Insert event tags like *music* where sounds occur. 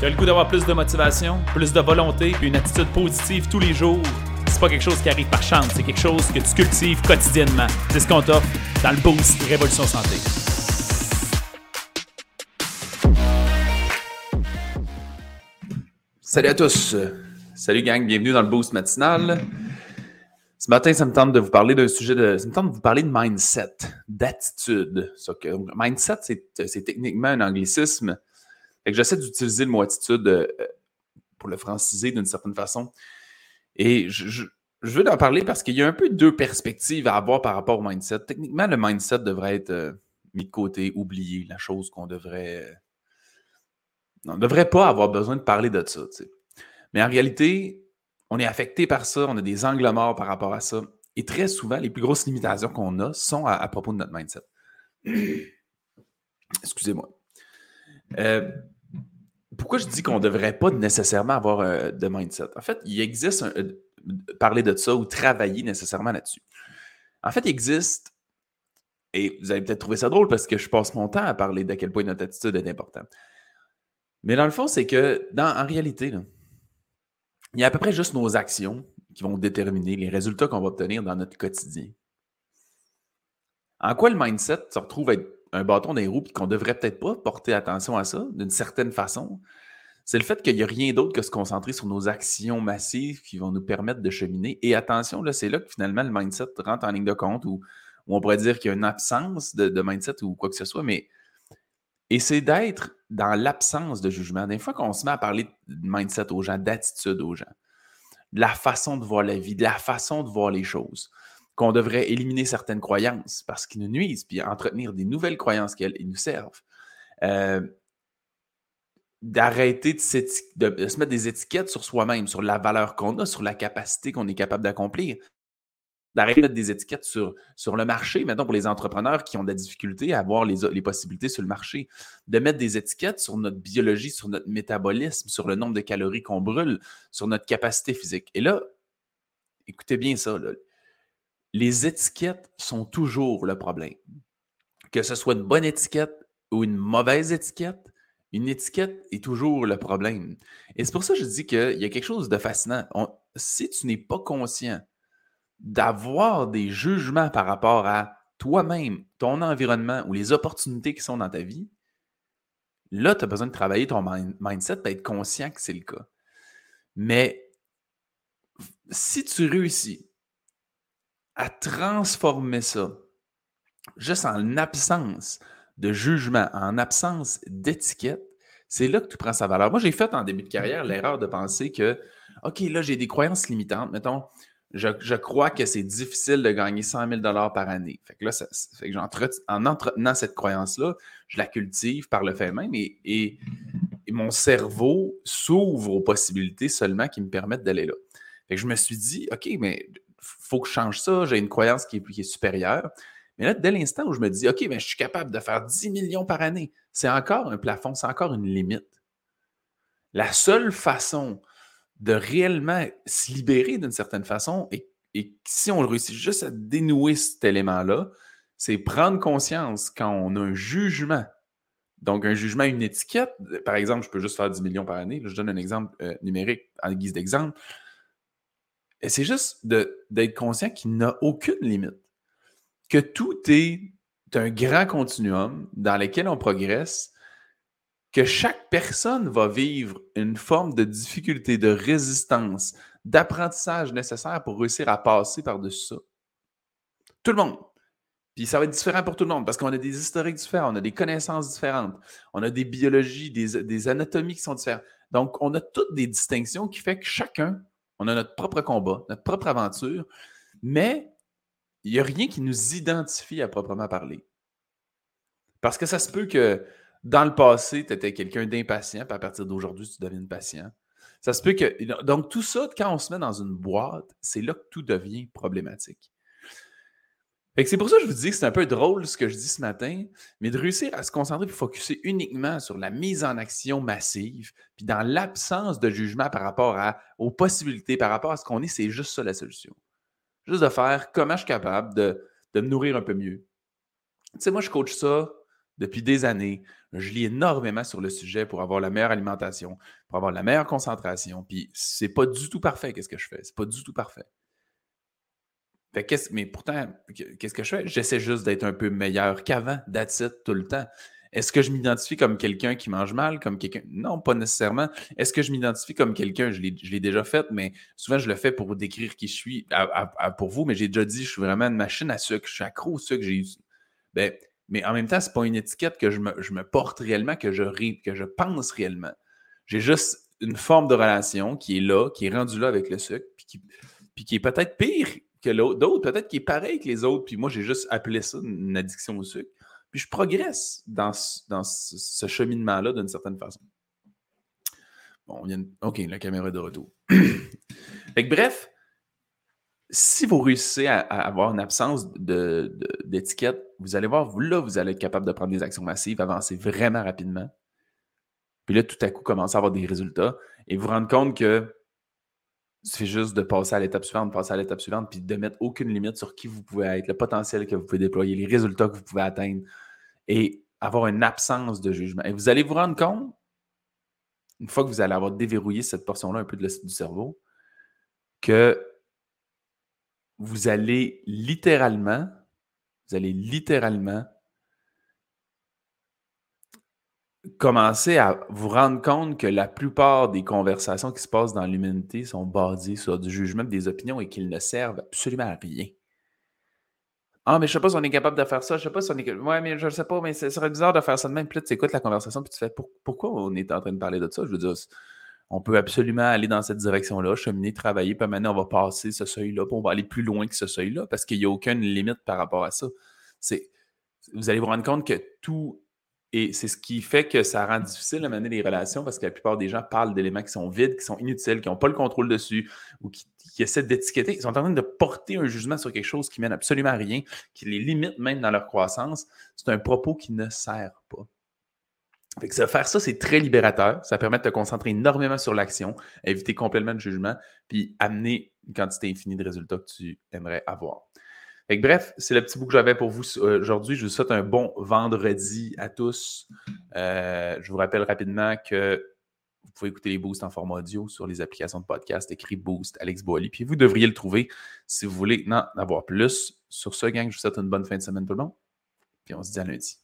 Tu as le goût d'avoir plus de motivation, plus de volonté, puis une attitude positive tous les jours? C'est pas quelque chose qui arrive par chance, c'est quelque chose que tu cultives quotidiennement. C'est ce qu'on t'offre dans le Boost Révolution Santé. Salut à tous. Salut gang, bienvenue dans le Boost matinal. Ce matin, ça me tente de vous parler d'un sujet de. Ça me tente de vous parler de mindset, d'attitude. Mindset, c'est techniquement un anglicisme j'essaie d'utiliser le mot attitude euh, pour le franciser d'une certaine façon. Et je, veux en parler parce qu'il y a un peu deux perspectives à avoir par rapport au mindset. Techniquement, le mindset devrait être euh, mis de côté, oublié, la chose qu'on devrait. Euh, on ne devrait pas avoir besoin de parler de ça. Mais en réalité, on est affecté par ça, on a des angles morts par rapport à ça. Et très souvent, les plus grosses limitations qu'on a sont à, propos de notre mindset. *coughs* Excusez-moi. Pourquoi je dis qu'on ne devrait pas nécessairement avoir euh, de mindset? En fait, il existe euh, parler de ça ou travailler nécessairement là-dessus. En fait, il existe, et vous allez peut-être trouver ça drôle parce que je passe mon temps à parler de quel point notre attitude est importante. Mais dans le fond, c'est que, en réalité, il y a à peu près juste nos actions qui vont déterminer les résultats qu'on va obtenir dans notre quotidien. En quoi le mindset se retrouve à être un bâton dans les roues et qu'on devrait peut-être pas porter attention à ça d'une certaine façon, c'est le fait qu'il n'y a rien d'autre que se concentrer sur nos actions massives qui vont nous permettre de cheminer. Et attention, là, c'est là que finalement le mindset rentre en ligne de compte ou, on pourrait dire qu'il y a une absence de, mindset ou quoi que ce soit, mais et c'est d'être dans l'absence de jugement. Des fois qu'on se met à parler de mindset aux gens, d'attitude aux gens, de la façon de voir la vie, de la façon de voir les choses qu'on devrait éliminer certaines croyances parce qu'ils nous nuisent, puis entretenir des nouvelles croyances qui nous servent. Euh, d'arrêter de, se mettre des étiquettes sur soi-même, sur la valeur qu'on a, sur la capacité qu'on est capable d'accomplir. D'arrêter de mettre des étiquettes sur, sur le marché, maintenant pour les entrepreneurs qui ont de la difficulté à voir les, les possibilités sur le marché. De mettre des étiquettes sur notre biologie, sur notre métabolisme, sur le nombre de calories qu'on brûle, sur notre capacité physique. Et là, écoutez bien ça, là les étiquettes sont toujours le problème. Que ce soit une bonne étiquette ou une mauvaise étiquette, une étiquette est toujours le problème. Et c'est pour ça que je dis qu'il y a quelque chose de fascinant. si tu n'es pas conscient d'avoir des jugements par rapport à toi-même, ton environnement ou les opportunités qui sont dans ta vie, là, tu as besoin de travailler ton mindset pour être conscient que c'est le cas. Mais si tu réussis à transformer ça, juste en absence de jugement, en absence d'étiquette, c'est là que tu prends sa valeur. Moi, j'ai fait en début de carrière l'erreur de penser que, OK, là, j'ai des croyances limitantes. Mettons, je, crois que c'est difficile de gagner 100 000 par année. Fait que là, fait que en entretenant cette croyance-là, je la cultive par le fait même et, et mon cerveau s'ouvre aux possibilités seulement qui me permettent d'aller là. Fait que je me suis dit, OK, mais faut que je change ça, j'ai une croyance qui est, supérieure. Mais là, dès l'instant où je me dis, OK, mais je suis capable de faire 10 millions par année, c'est encore un plafond, c'est encore une limite. La seule façon de réellement se libérer d'une certaine façon, et, et, si on réussit juste à dénouer cet élément-là, c'est prendre conscience quand on a un jugement. Donc, un jugement, une étiquette, par exemple, je peux juste faire 10 millions par année. je donne un exemple euh, numérique en guise d'exemple c'est juste d'être conscient qu'il n'a aucune limite. Que tout est un grand continuum dans lequel on progresse, que chaque personne va vivre une forme de difficulté, de résistance, d'apprentissage nécessaire pour réussir à passer par-dessus ça. Tout le monde. Puis ça va être différent pour tout le monde parce qu'on a des historiques différents, on a des connaissances différentes, on a des biologies, des, anatomies qui sont différentes. Donc, on a toutes des distinctions qui fait que chacun on a notre propre combat, notre propre aventure, mais il n'y a rien qui nous identifie à proprement parler. Parce que ça se peut que dans le passé, tu étais quelqu'un d'impatient, puis à partir d'aujourd'hui, tu deviens patient. Ça se peut que. Donc, tout ça, quand on se met dans une boîte, c'est là que tout devient problématique c'est pour ça que je vous dis que c'est un peu drôle ce que je dis ce matin, mais de réussir à se concentrer et focuser uniquement sur la mise en action massive, puis dans l'absence de jugement par rapport aux possibilités, par rapport à ce qu'on est, c'est juste ça la solution. Juste de faire comment je suis capable de, me nourrir un peu mieux. Tu sais, moi, je coach ça depuis des années. Je lis énormément sur le sujet pour avoir la meilleure alimentation, pour avoir la meilleure concentration. Puis c'est pas du tout parfait, qu'est-ce que je fais. C'est pas du tout parfait. Mais pourtant, qu'est-ce que je fais? J'essaie juste d'être un peu meilleur qu'avant, that's tout le temps. Est-ce que je m'identifie comme quelqu'un qui mange mal, comme quelqu'un? Non, pas nécessairement. Est-ce que je m'identifie comme quelqu'un? Je l'ai déjà fait, mais souvent je le fais pour décrire qui je suis pour vous, mais j'ai déjà dit, je suis vraiment une machine à sucre, je suis accro au sucre. J'ai ben, mais en même temps, ce n'est pas une étiquette que je me, porte réellement, que je, que je pense réellement. J'ai juste une forme de relation qui est là, qui est rendue là avec le sucre, puis qui, puis qui est peut-être pire que l'autre, d'autres, peut-être qui est pareil que les autres, puis moi j'ai juste appelé ça une addiction au sucre. Puis je progresse dans, dans ce cheminement-là d'une certaine façon. Bon, on vient OK, la caméra est de retour. *clears throat* bref, si vous réussissez à, avoir une absence d'étiquette, vous allez voir, là, vous allez être capable de prendre des actions massives, avancer vraiment rapidement. Puis là, tout à coup, commencer à avoir des résultats et vous rendre compte que c'est juste de passer à l'étape suivante, de passer à l'étape suivante, puis de mettre aucune limite sur qui vous pouvez être, le potentiel que vous pouvez déployer, les résultats que vous pouvez atteindre et avoir une absence de jugement. Et vous allez vous rendre compte, une fois que vous allez avoir déverrouillé cette portion-là un peu du cerveau, que vous allez littéralement, vous allez littéralement commencer à vous rendre compte que la plupart des conversations qui se passent dans l'humanité sont basées sur du jugement, des opinions et qu'ils ne servent absolument à rien. Ah, mais je sais pas si on est capable de faire ça. Je sais pas si on est. Ouais, mais je ne sais pas, mais ce serait bizarre de faire ça de même. Puis là, tu écoutes la conversation, puis tu fais pourquoi on est en train de parler de ça? Je veux dire, on peut absolument aller dans cette direction-là, cheminer, travailler, puis maintenant, on va passer ce seuil-là, puis on va aller plus loin que ce seuil-là, parce qu'il n'y a aucune limite par rapport à ça. C'est, vous allez vous rendre compte que tout et c'est ce qui fait que ça rend difficile de mener les relations parce que la plupart des gens parlent d'éléments qui sont vides, qui sont inutiles, qui n'ont pas le contrôle dessus ou qui, essaient d'étiqueter. Ils sont en train de porter un jugement sur quelque chose qui mène absolument à rien, qui les limite même dans leur croissance. C'est un propos qui ne sert pas. Fait que faire ça, c'est très libérateur. Ça permet de te concentrer énormément sur l'action, éviter complètement le jugement, puis amener une quantité infinie de résultats que tu aimerais avoir bref, c'est le petit bout que j'avais pour vous euh, aujourd'hui. Je vous souhaite un bon vendredi à tous. Euh, je vous rappelle rapidement que vous pouvez écouter les boosts en format audio sur les applications de podcast écrit Boost Alex Boily. Puis vous devriez le trouver si vous voulez en avoir plus. Sur ce, gang, je vous souhaite une bonne fin de semaine tout le monde. Puis on se dit à lundi.